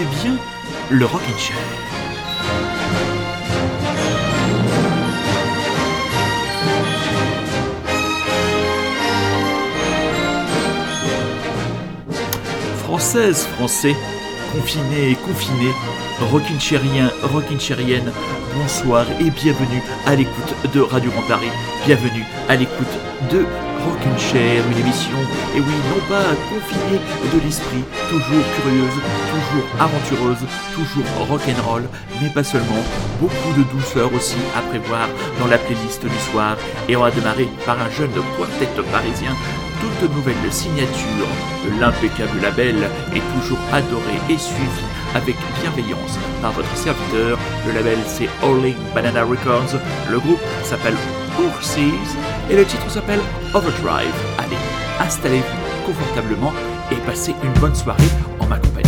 Bien le Rockin' Chair. Française, français, confinés et confinés, rockinchérien, rockinchérienne, bonsoir et bienvenue à l'écoute de Radio Grand Paris, bienvenue à l'écoute de Chair, une émission, et oui, non pas confinée de l'esprit, toujours curieuse, toujours aventureuse, toujours rock'n'roll, mais pas seulement, beaucoup de douceur aussi à prévoir dans la playlist du soir, et on va démarrer par un jeune quartet parisien toute nouvelle signature de l'impeccable label est toujours adorée et suivie avec bienveillance par votre serviteur. Le label c'est All Banana Records. Le groupe s'appelle Et le titre s'appelle Overdrive. Allez, installez-vous confortablement et passez une bonne soirée en ma compagnie.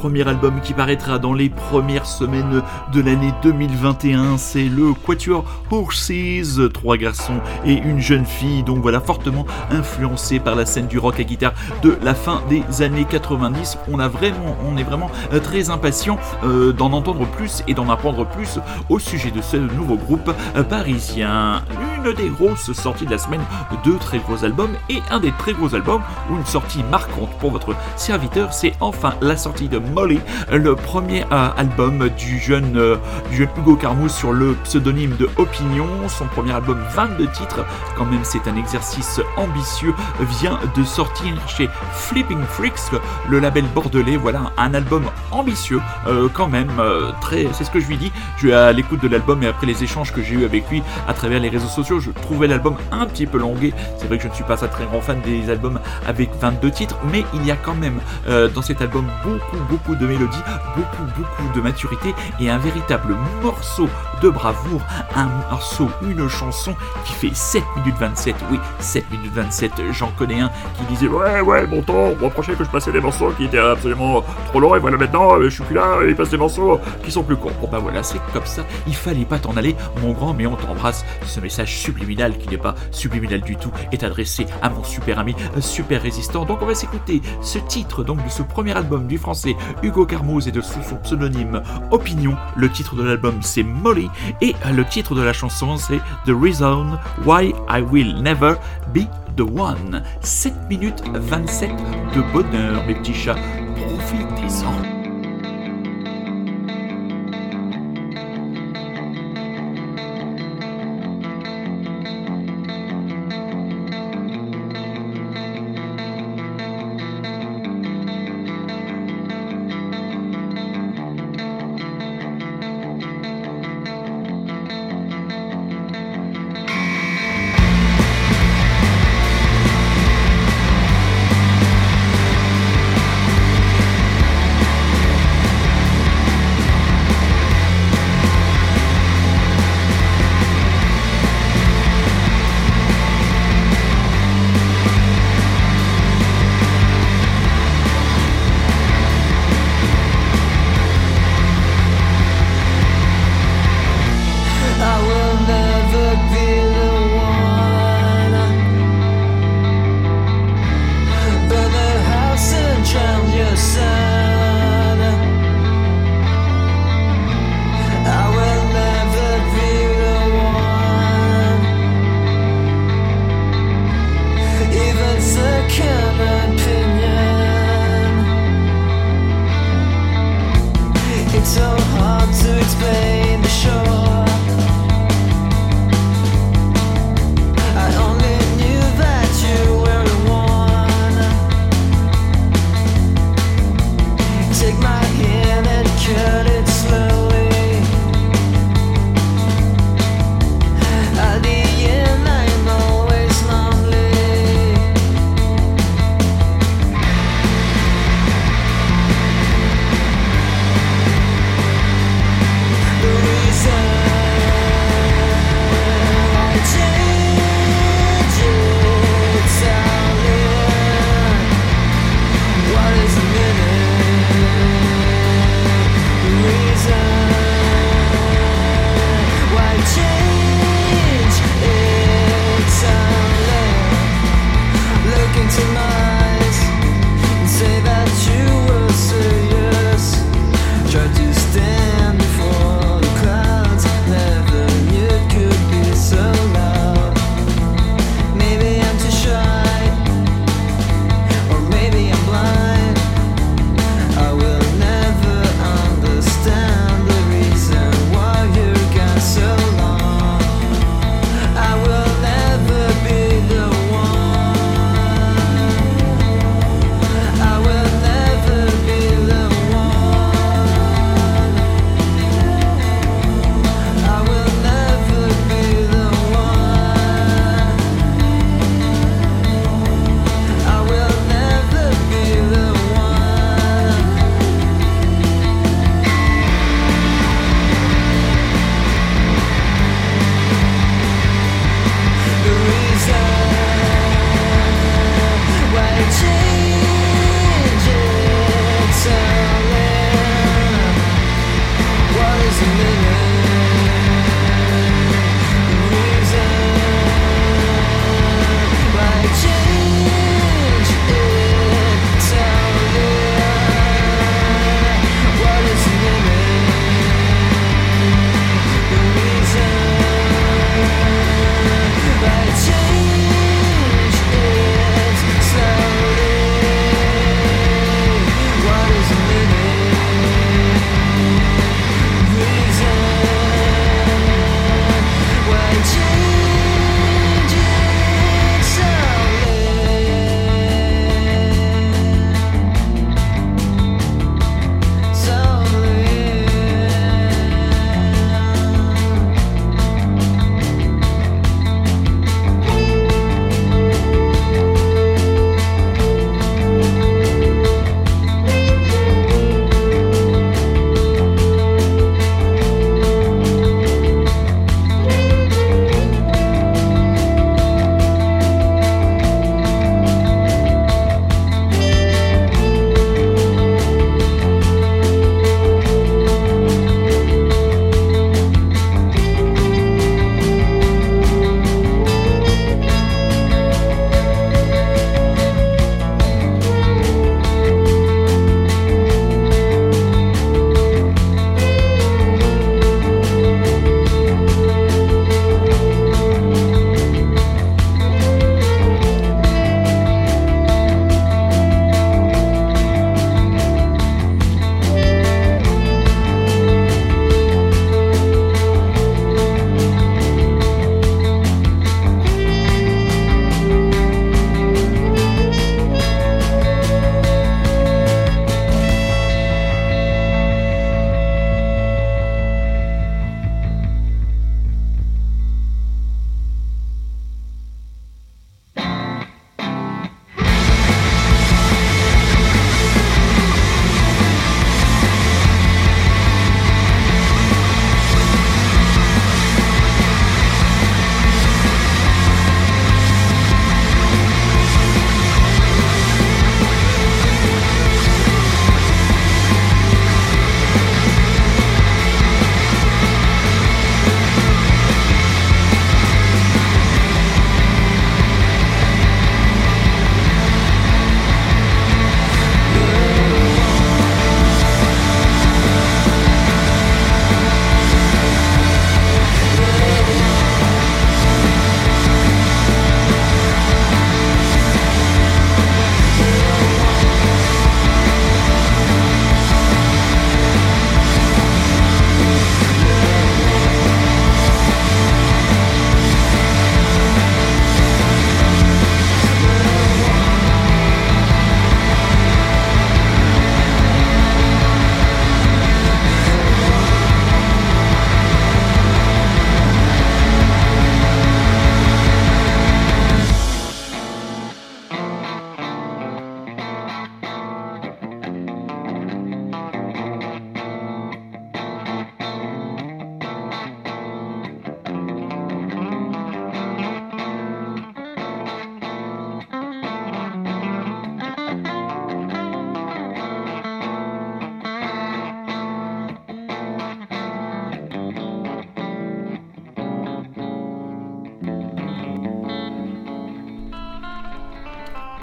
Premier album qui paraîtra dans les premières semaines de l'année 2021. C'est le Quatuor Horses, trois garçons et une jeune fille, donc voilà, fortement influencés par la scène du rock à guitare de la fin des années 90. On, a vraiment, on est vraiment euh, très impatient euh, d'en entendre plus et d'en apprendre plus au sujet de ce nouveau groupe euh, parisien une des grosses sorties de la semaine, deux très gros albums et un des très gros albums ou une sortie marquante pour votre serviteur, c'est enfin la sortie de Molly, le premier euh, album du jeune, euh, Hugo Carmouze sur le pseudonyme de Opinion, son premier album 22 titres, quand même c'est un exercice ambitieux, vient de sortir chez Flipping Freaks, le label bordelais, voilà un album ambitieux euh, quand même, très, c'est ce que je lui dis, je suis à l'écoute de l'album et après les échanges que j'ai eu avec lui à travers les réseaux sociaux, je trouvais l'album un petit peu longué, c'est vrai que je ne suis pas un très grand fan des albums avec 22 titres, mais il y a quand même dans cet album beaucoup beaucoup de mélodies, beaucoup beaucoup de maturité et un véritable morceau de bravoure, un morceau, une chanson qui fait 7 minutes 27, oui 7 minutes 27, j'en connais un qui disait ouais ouais bon temps, on reprochait que je passais des morceaux qui étaient absolument trop longs et voilà maintenant je suis plus là, il passe des morceaux qui sont plus courts. Bon bah voilà c'est comme ça, il fallait pas t'en aller mon grand mais on t'embrasse, ce message subliminal qui n'est pas subliminal du tout est adressé à mon super ami super résistant. Donc on va s'écouter ce titre donc de ce premier album du français Hugo Carmouze et de sous son pseudonyme Opinion. Le titre de l'album c'est Molly et le titre de la chanson c'est The Reason Why I Will Never Be the One. 7 minutes 27 de bonheur mes petits chats. Profitez-en.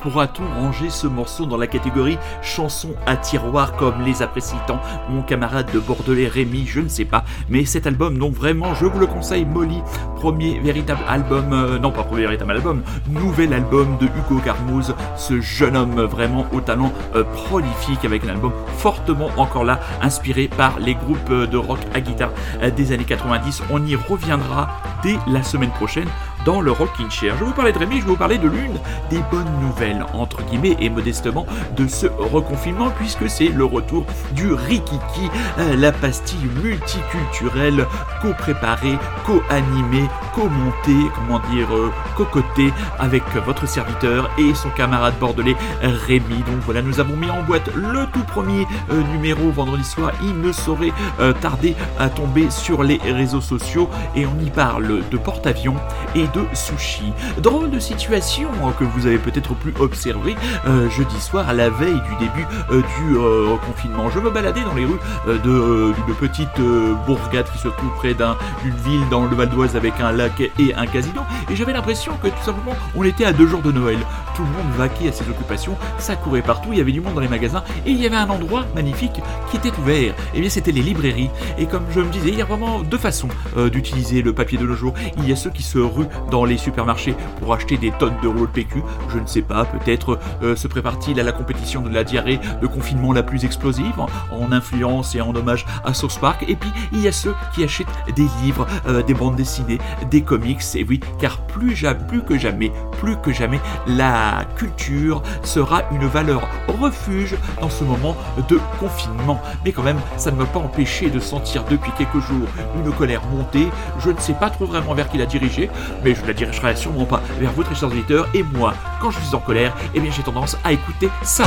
Pourra-t-on ranger ce morceau dans la catégorie chanson à tiroir comme les apprécie tant mon camarade de Bordelais Rémi Je ne sais pas, mais cet album, donc vraiment, je vous le conseille, Molly, premier véritable album, euh, non pas premier véritable album, nouvel album de Hugo Carmouze, ce jeune homme vraiment au talent euh, prolifique avec un album fortement encore là, inspiré par les groupes euh, de rock à guitare des années 90. On y reviendra dès la semaine prochaine dans le Rockin' Chair. Je vous parlais de Rémi, je vous parler de l'une des bonnes nouvelles, entre guillemets et modestement, de ce reconfinement, puisque c'est le retour du Rikiki, euh, la pastille multiculturelle, co-préparée, co-animée, co-montée, comment dire, euh, cocotée avec votre serviteur et son camarade bordelais Rémi. Donc voilà, nous avons mis en boîte le tout premier euh, numéro vendredi soir. Il ne saurait tarder à tomber sur les réseaux sociaux et on y parle de porte-avions et de sushi. Drôle de situation hein, que vous avez peut-être pu observer euh, jeudi soir à la veille du début euh, du euh, confinement. Je me baladais dans les rues d'une petite bourgade qui se trouve près d'une ville dans le Val d'Oise avec un lac et un casino et j'avais l'impression que tout simplement on était à deux jours de Noël. Tout le monde vaquait à ses occupations, ça courait partout, il y avait du monde dans les magasins et il y avait un endroit magnifique qui était ouvert. Et eh bien c'était les librairies. Et comme je me disais, il y a vraiment deux façons d'utiliser le papier de nos jours. Il y a ceux qui se ruent dans les supermarchés pour acheter des tonnes de rouleaux de PQ. Je ne sais pas, peut-être euh, se prépare-t-il à la compétition de la diarrhée de confinement la plus explosive, en, influence et en hommage à Source Park. Et puis, il y a ceux qui achètent des livres, euh, des bandes dessinées, des comics. Et oui, car plus, plus que jamais, plus que jamais, la culture sera une valeur refuge dans ce moment de confinement. Mais quand même, ça ne m'a pas empêché de sentir depuis quelques jours une colère monter. Je ne sais pas trop vraiment vers qui la diriger, mais je la dirigerai sûrement pas vers votre chers auditeurs. Et moi, quand je suis en colère, eh bien j'ai tendance à écouter ça.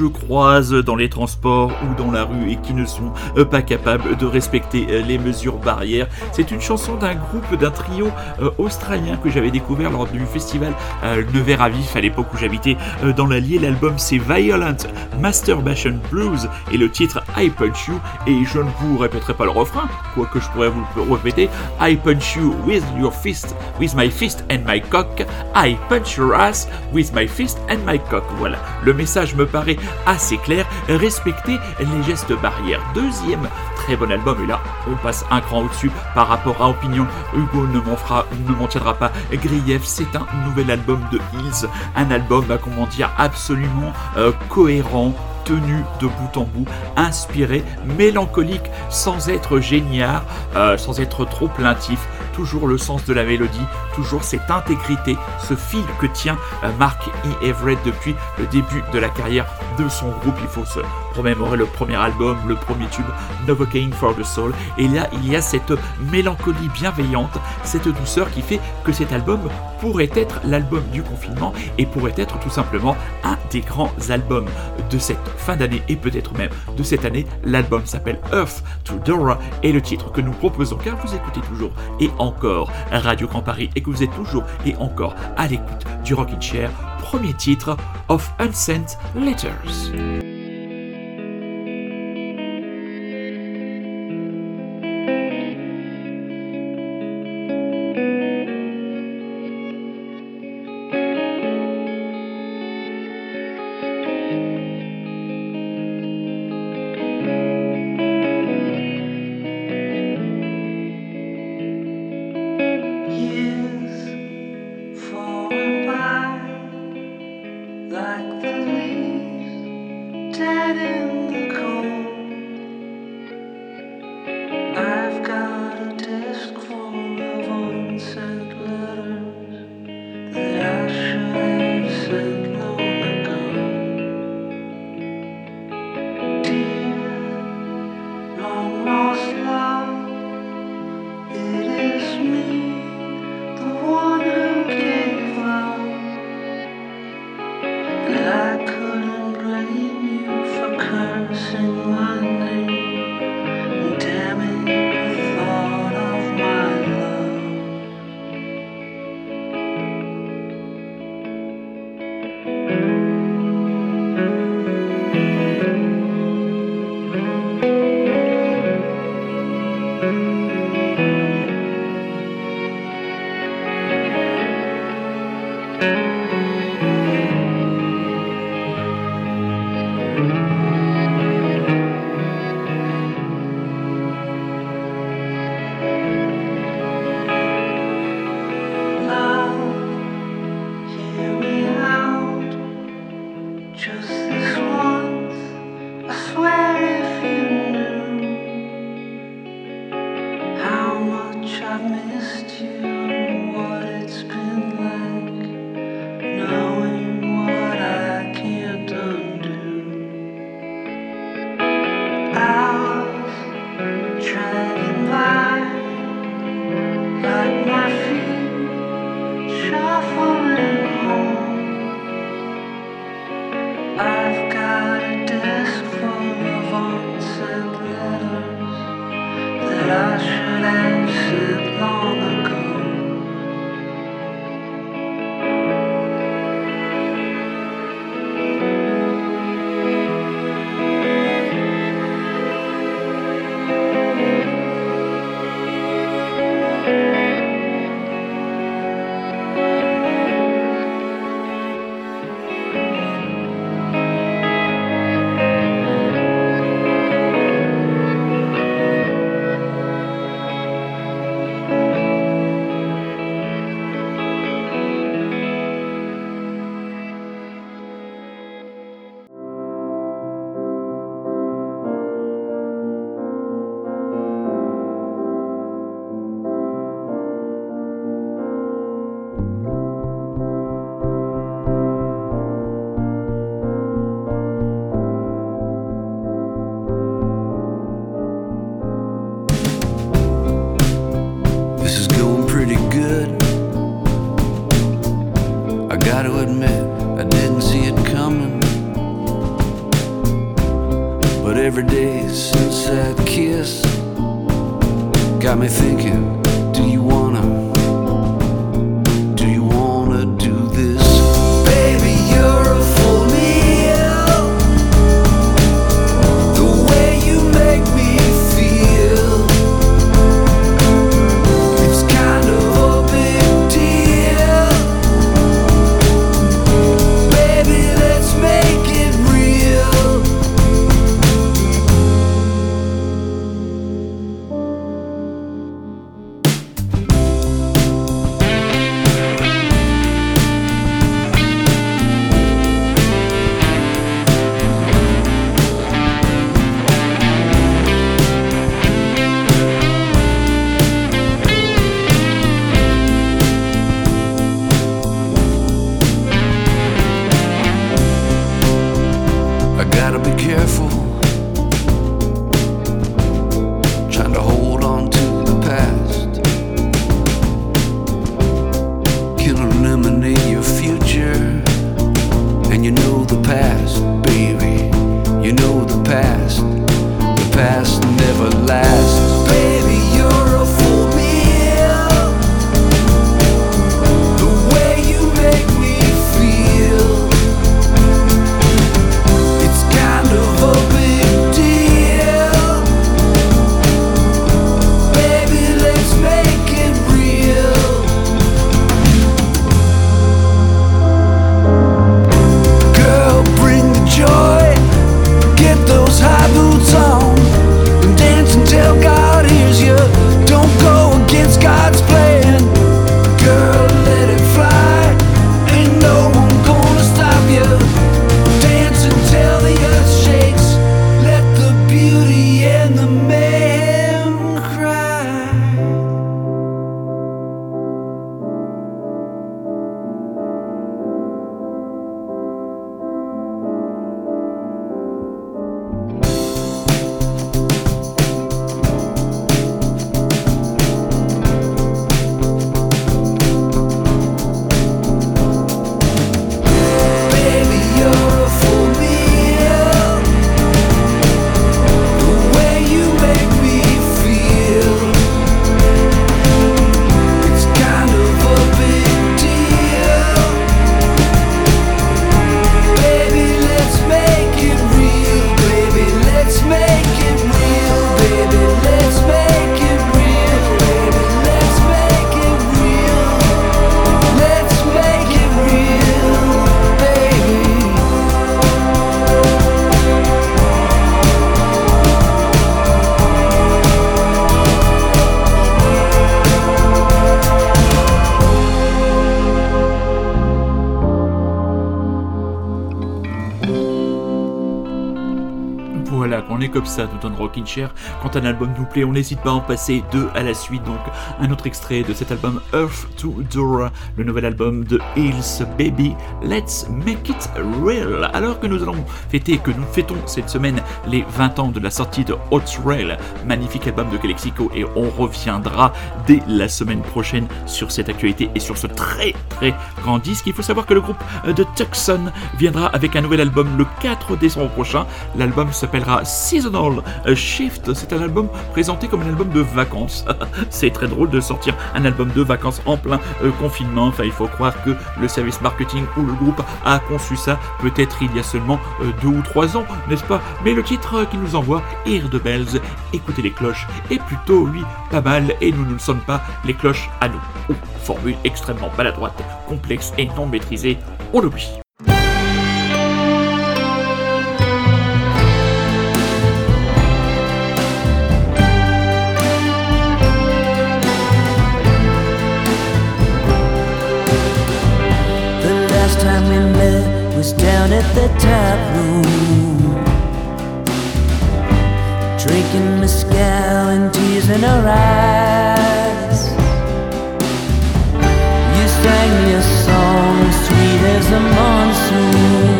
Je croise dans les transports ou dans la rue et qui ne sont euh, pas capables de respecter euh, les mesures barrières. C'est une chanson d'un groupe, d'un trio euh, australien que j'avais découvert lors du festival Nevers à Vif à l'époque où j'habitais dans l'Allier. L'album c'est Violent Masturbation Blues et le titre I Punch You. Et je ne vous répéterai pas le refrain, quoique je pourrais vous le répéter. I punch you with your fist, with my fist and my cock. I punch your ass with my fist and my cock. Voilà, le message me paraît assez clair. Respectez les gestes barrières. Deuxième très bon album, et là on passe un cran au-dessus par rapport à Opinion. Hugo ne m'en fera, tiendra pas grief. C'est un nouvel album de Hills, un album, bah, comment dire, absolument euh, cohérent tenu de bout en bout, inspiré, mélancolique, sans être génial, euh, sans être trop plaintif, toujours le sens de la mélodie, toujours cette intégrité, ce fil que tient euh, Mark E. Everett depuis le début de la carrière de son groupe. Il faut se remémorer le premier album, le premier tube, Novocaine for the Soul. Et là, il y a cette mélancolie bienveillante, cette douceur qui fait que cet album pourrait être l'album du confinement et pourrait être tout simplement un des grands albums de cette fin d'année et peut-être même de cette année. L'album s'appelle Earth to Dora et le titre que nous proposons car vous écoutez toujours et encore Radio Grand Paris et que vous êtes toujours et encore à l'écoute du Rockin' Chair, premier titre of Unsent Letters. Comme ça en Quand un album nous plaît, on n'hésite pas à en passer deux à la suite. Donc, un autre extrait de cet album Earth to Dora, le nouvel album de Hills Baby. Let's make it real. Alors que nous allons fêter, que nous fêtons cette semaine les 20 ans de la sortie de Hot Rail, magnifique album de Calexico, et on reviendra dès la semaine prochaine sur cette actualité et sur ce très très grand disque. Il faut savoir que le groupe de Tucson viendra avec un nouvel album le 4 décembre prochain. L'album s'appellera Seasonal Shift. C'est un album présenté comme un album de vacances. C'est très drôle de sortir un album de vacances en plein euh, confinement. Enfin, il faut croire que le service marketing ou le groupe a conçu ça peut-être il y a seulement euh, deux ou trois ans, n'est-ce pas? Mais le titre qui nous envoie, Ear de Bells, écoutez les cloches, est plutôt, lui, pas mal et nous ne sommes pas les cloches à nous. Oh, formule extrêmement maladroite, complexe et non maîtrisée, on l'oublie. Was down at the tap room. Drinking mezcal and tears in our eyes. You sang me a song sweet as a monsoon.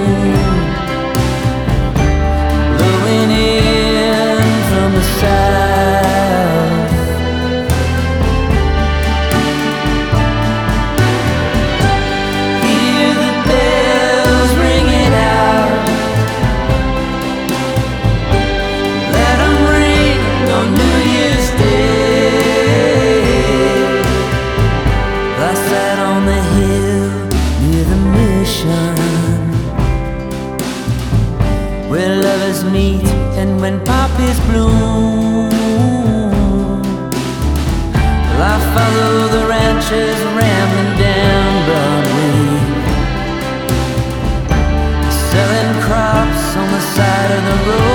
Side of the road.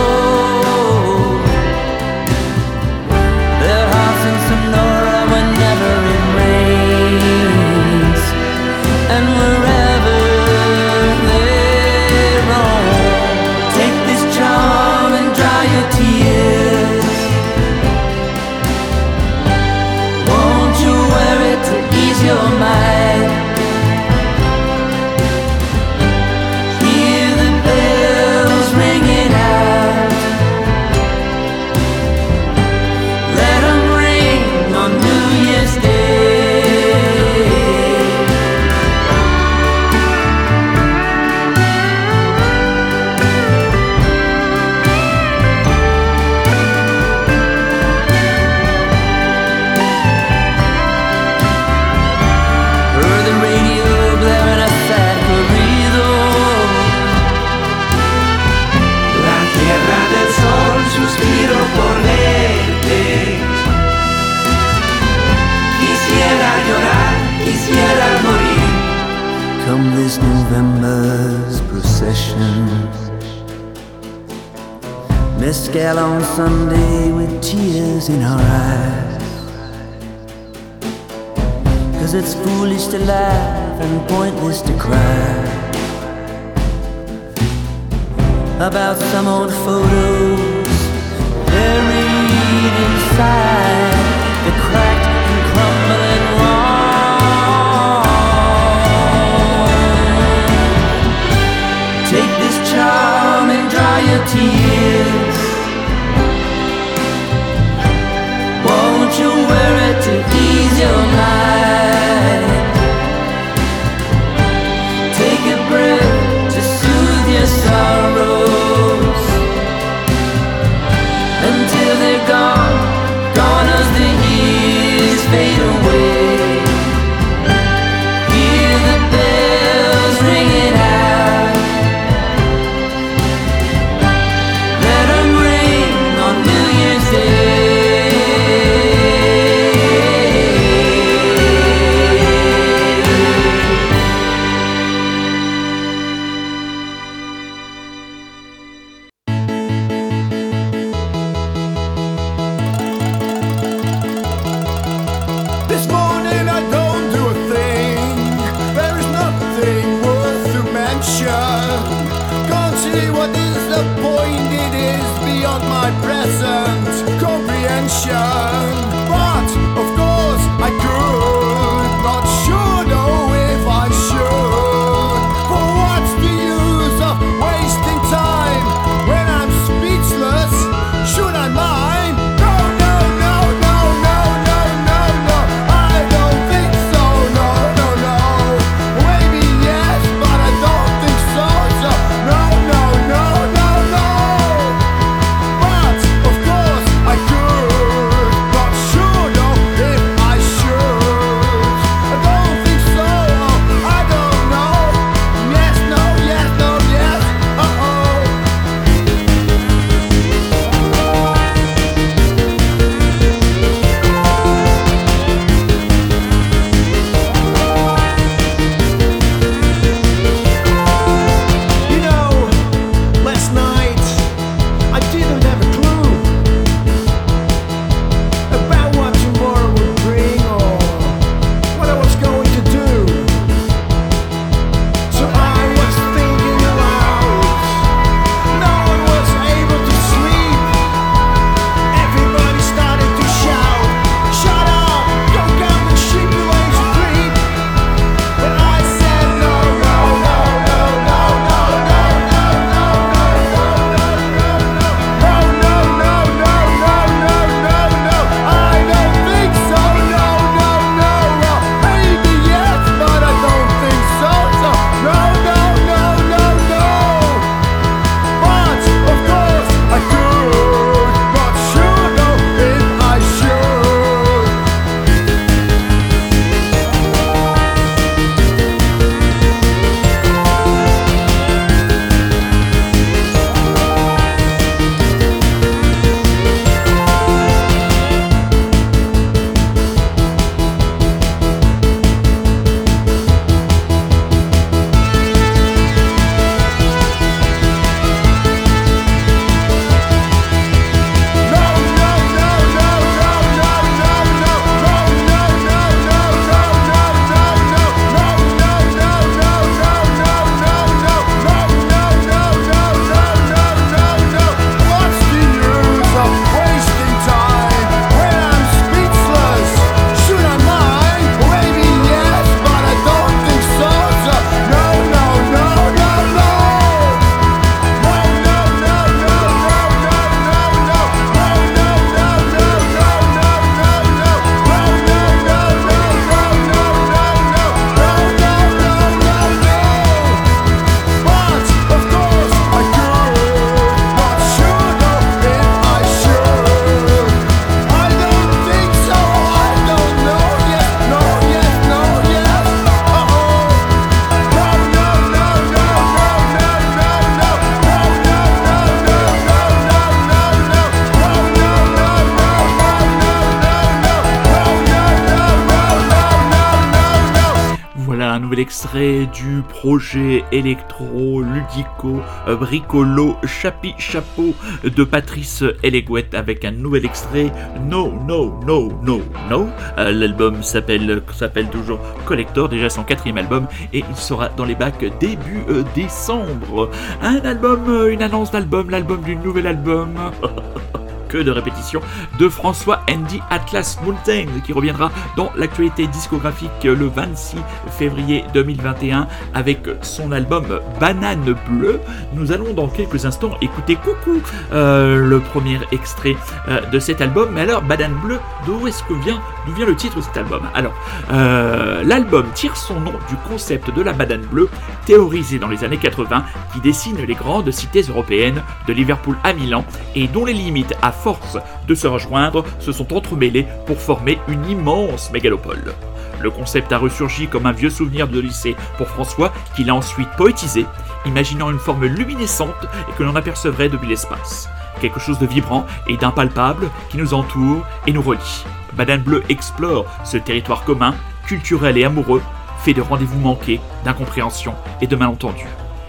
Extrait du projet électro ludico euh, bricolo chapi chapeau de Patrice Elegouet avec un nouvel extrait No No No No No. Euh, L'album s'appelle s'appelle toujours Collector, déjà son quatrième album et il sera dans les bacs début euh, décembre. Un album, une annonce d'album, l'album du nouvel album. que de répétitions de François Andy Atlas Mountain qui reviendra dans l'actualité discographique le 26 février 2021 avec son album Banane Bleue. Nous allons dans quelques instants écouter Coucou, euh, le premier extrait euh, de cet album. Mais alors, Banane Bleue, d'où est-ce que vient, d'où vient le titre de cet album? Alors, euh, l'album tire son nom du concept de la banane bleue théorisé dans les années 80 qui dessine les grandes cités européennes de Liverpool à Milan et dont les limites à force de se rejoindre se sont entremêlées pour former une immense mégalopole. Le concept a ressurgi comme un vieux souvenir de lycée pour François, qu'il a ensuite poétisé, imaginant une forme luminescente et que l'on apercevrait depuis l'espace. Quelque chose de vibrant et d'impalpable qui nous entoure et nous relie. Banane Bleue explore ce territoire commun, culturel et amoureux, fait de rendez-vous manqués, d'incompréhension et de malentendus.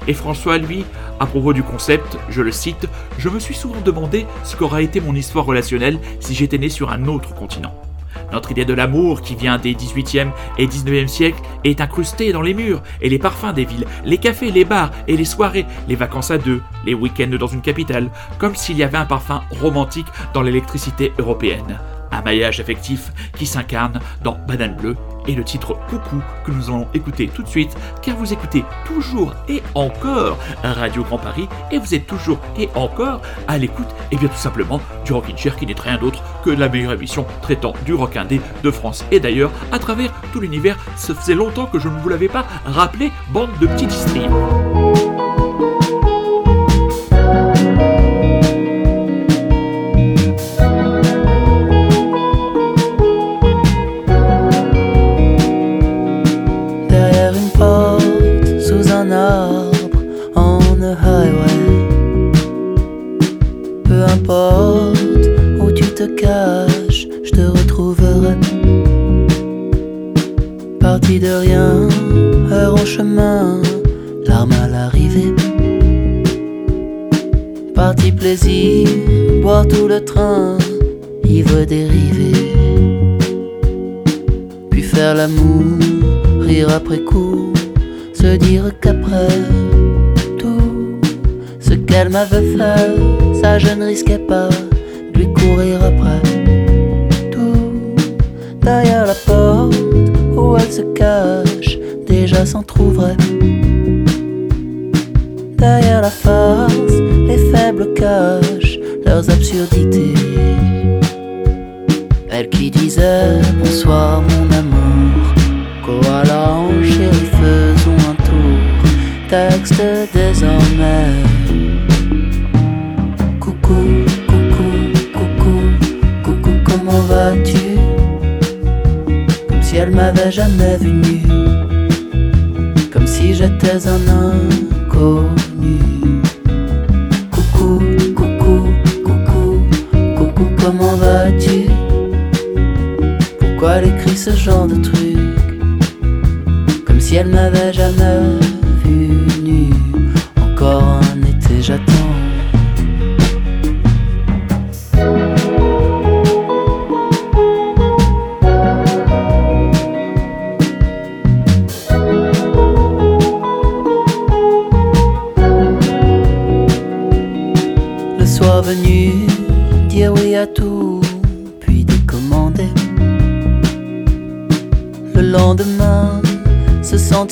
Et François, lui, à propos du concept, je le cite, Je me suis souvent demandé ce qu'aurait été mon histoire relationnelle si j'étais né sur un autre continent. Notre idée de l'amour qui vient des 18e et 19e siècles est incrustée dans les murs et les parfums des villes, les cafés, les bars et les soirées, les vacances à deux, les week-ends dans une capitale, comme s'il y avait un parfum romantique dans l'électricité européenne. Un maillage affectif qui s'incarne dans Banane Bleue et le titre Coucou que nous allons écouter tout de suite car vous écoutez toujours et encore Radio Grand Paris et vous êtes toujours et encore à l'écoute et bien tout simplement du Rockin' Chair qui n'est rien d'autre que la meilleure émission traitant du rock indé de France et d'ailleurs à travers tout l'univers. Ça faisait longtemps que je ne vous l'avais pas rappelé, bande de petits distribs. Rien, heure en chemin, larmes à l'arrivée. Parti plaisir, boire tout le train, ivre dérivé. Puis faire l'amour rire après coup, se dire qu'après tout ce qu'elle m'avait fait, ça je ne risquais pas de lui courir après. Tout derrière la porte où elle se cache, déjà s'en trouverait. Derrière la farce, les faibles cachent leurs absurdités. Elle qui disait bonsoir mon amour. Koala en chéri, faisons un tour. Texte désormais. Coucou, coucou, coucou, coucou, comment vas-tu? Elle m'avait jamais vu. Comme si j'étais un inconnu. Coucou, coucou, coucou, coucou, comment vas-tu? Pourquoi elle écrit ce genre de truc? Comme si elle m'avait jamais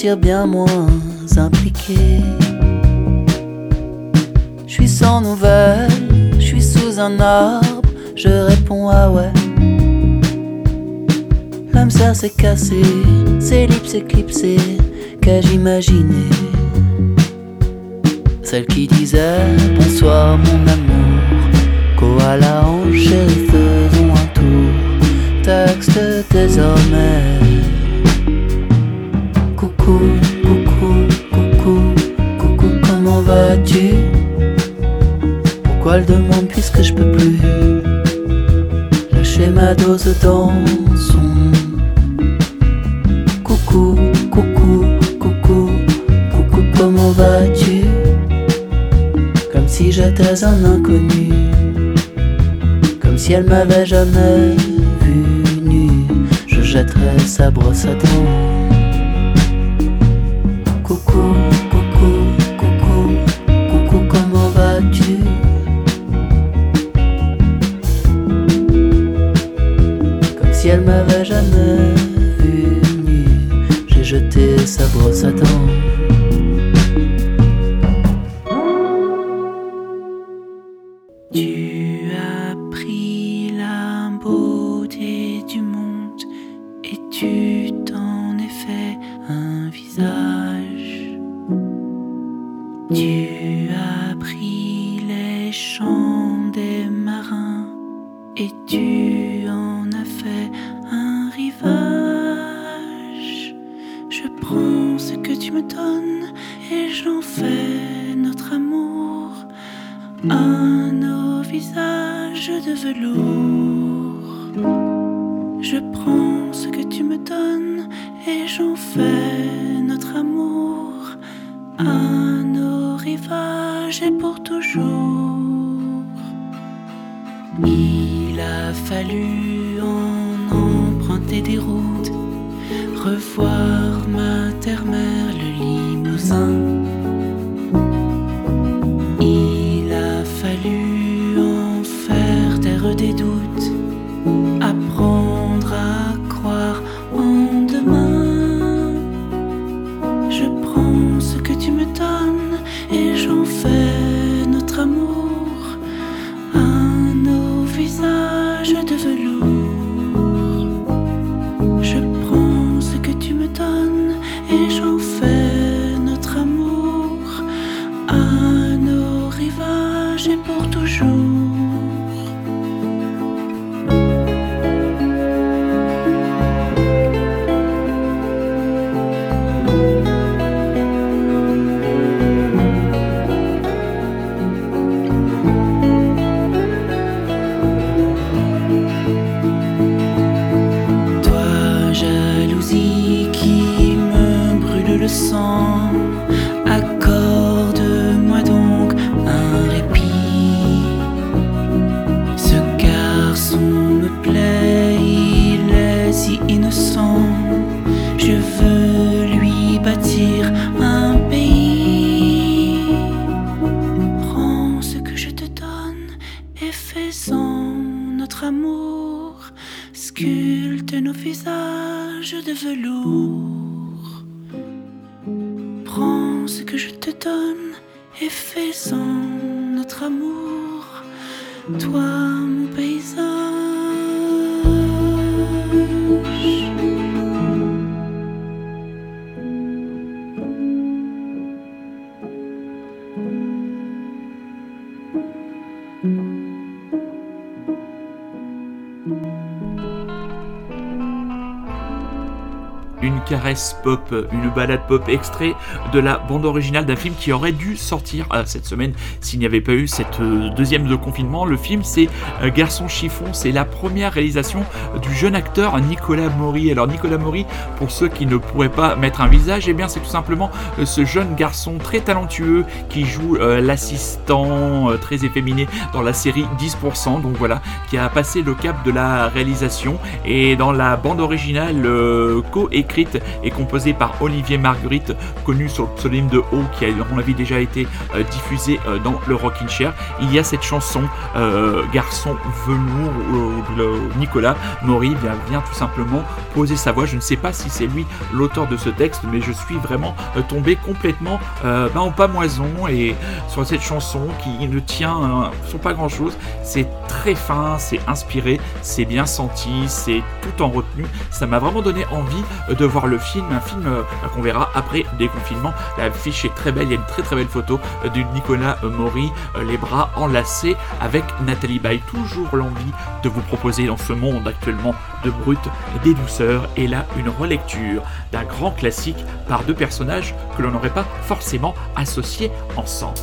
se song Pop, une balade pop extrait de la bande originale d'un film qui aurait dû sortir euh, cette semaine s'il n'y avait pas eu cette euh, deuxième de confinement. Le film c'est euh, Garçon chiffon, c'est la première réalisation du jeune acteur Nicolas Maury. Alors Nicolas Maury, pour ceux qui ne pourraient pas mettre un visage, eh bien c'est tout simplement ce jeune garçon très talentueux qui joue l'assistant très efféminé dans la série 10%. Donc voilà, qui a passé le cap de la réalisation et dans la bande originale co-écrite et composée par Olivier Marguerite, connu sur le pseudonyme de O, qui a mon avis déjà été euh, diffusé euh, dans le Rockin' Chair. Il y a cette chanson euh, Garçon velours où Nicolas Maury vient, vient tout simplement poser sa voix. Je ne sais pas si c'est lui l'auteur de ce texte, mais je suis vraiment tombé complètement ben, en pamoison et sur cette chanson qui ne tient sur pas grand chose. C'est très fin, c'est inspiré, c'est bien senti, c'est tout en retenue. Ça m'a vraiment donné envie de voir le film, un film euh, qu'on verra après déconfinement. La fiche est très belle, il y a une très très belle photo euh, de Nicolas euh, Maury, euh, les bras enlacés avec Nathalie Baye. Toujours l'envie de vous proposer dans ce monde actuellement de brut des douceurs et là une relecture d'un grand classique par deux personnages que l'on n'aurait pas forcément associés ensemble.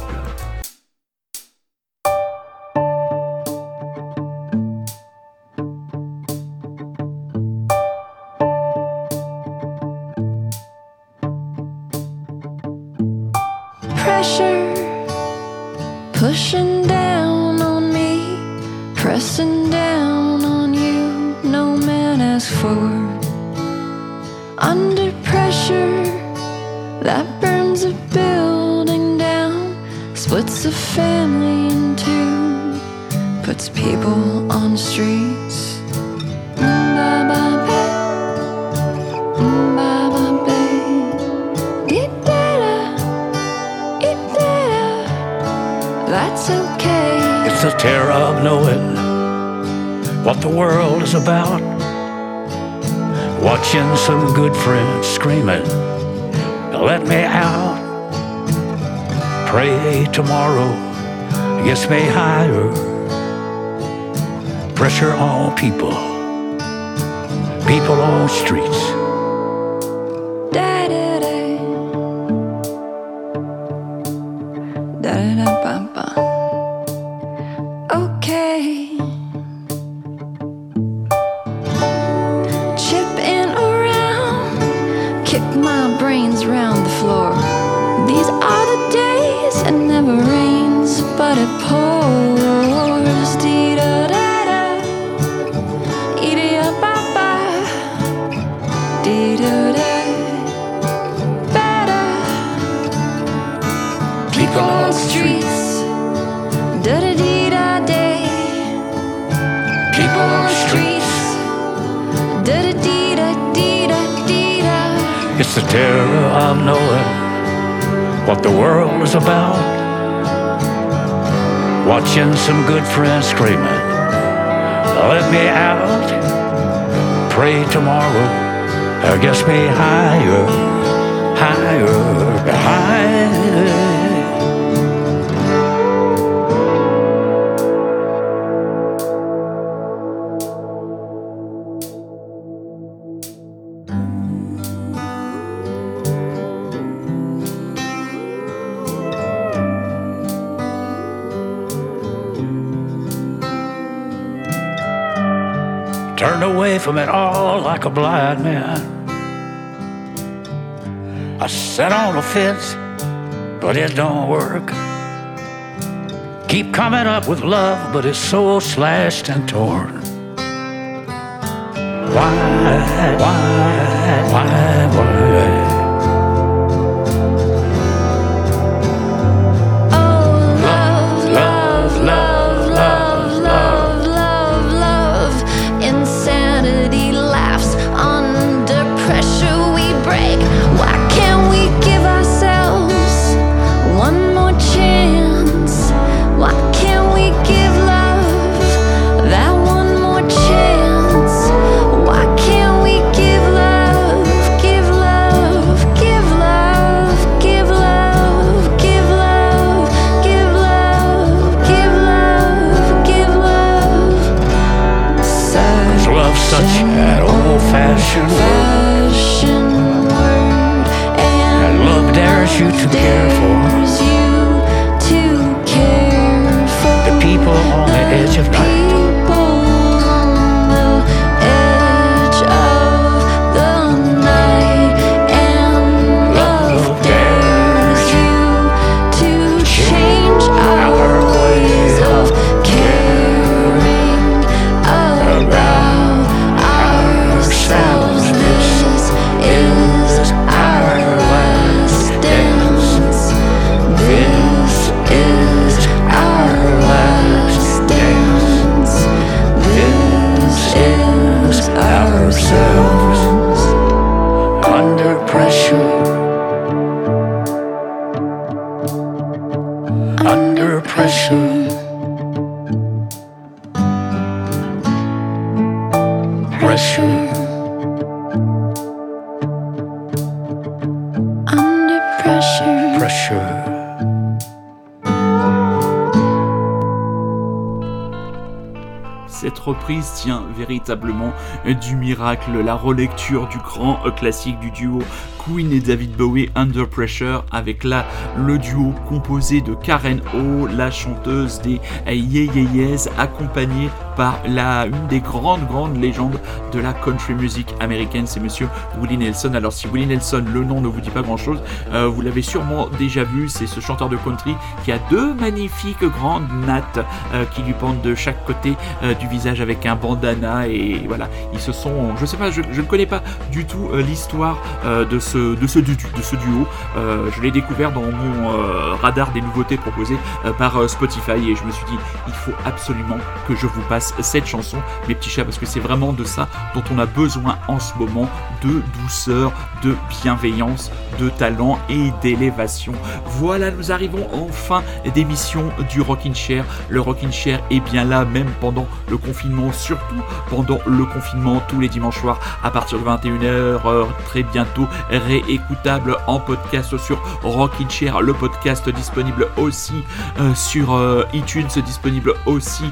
cold streets, da da dee da day. People on the streets, da dee da dee I dee da. It's the terror of knowing what the world is about. Watching some good friends screaming, let me out. Pray tomorrow, I guess me higher higher, higher. From it all like a blind man. I sat on the fence, but it don't work. Keep coming up with love, but it's so slashed and torn. Why, why, why, why? Such an old-fashioned word? And love dares you to care for dares you to care for the people on the edge of night. Du miracle, la relecture du grand classique du duo Queen et David Bowie Under Pressure avec là le duo composé de Karen O, la chanteuse des Yeahs, accompagnée par la, une des grandes grandes légendes de la country music américaine, c'est monsieur Willie Nelson. Alors si Willie Nelson, le nom ne vous dit pas grand chose, vous l'avez sûrement déjà vu, c'est ce chanteur de country qui a deux magnifiques grandes nattes euh, qui lui pendent de chaque côté euh, du visage avec un bandana et voilà, ils se sont, je sais pas, je, ne connais pas du tout euh, l'histoire euh, de ce de ce de ce duo. Euh, je l'ai découvert dans mon euh, radar des nouveautés proposées euh, par euh, Spotify et je me suis dit il faut absolument que je vous passe cette chanson, mes petits chats, parce que c'est vraiment de ça dont on a besoin en ce moment, de douceur, de bienveillance, de talent et d'élévation. Voilà, nous arrivons en fin d'émission du Rockin' Chair. Le Rockin' Chair est bien là, même pendant le confinement, surtout pendant le confinement, tous les dimanches soirs à partir de 21h, euh, très bientôt réécoutable en podcast sur Rockin' Chair, le podcast disponible aussi euh, sur euh, iTunes, disponible aussi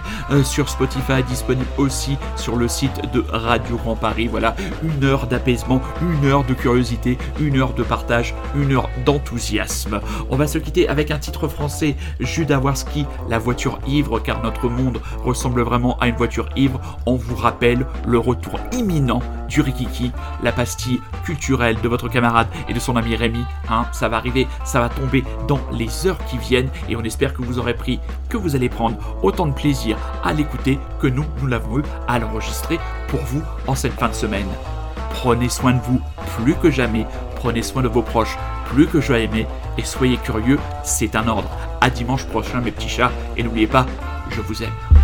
sur Spotify, disponible aussi sur le site de Radio Grand Paris. Voilà, une heure d'apaisement, une heure de curiosité, une heure de partage, une heure d'enthousiasme. On va se quitter avec un titre français, Judas Warski, La voiture ivre, car notre monde ressemble vraiment à une voiture ivre. On vous rappelle le retour imminent du Rikiki, la pastille culturelle de votre camarade et de son ami Rémi. Hein, ça va arriver, ça va tomber dans les heures qui viennent et on espère que vous aurez pris, que vous allez prendre autant de plaisir à l'écouter que nous, nous l'avons eu à l'enregistrer pour vous en cette fin de semaine. Prenez soin de vous plus que jamais, prenez soin de vos proches plus que jamais et soyez curieux, c'est un ordre. À dimanche prochain mes petits chats et n'oubliez pas, je vous aime.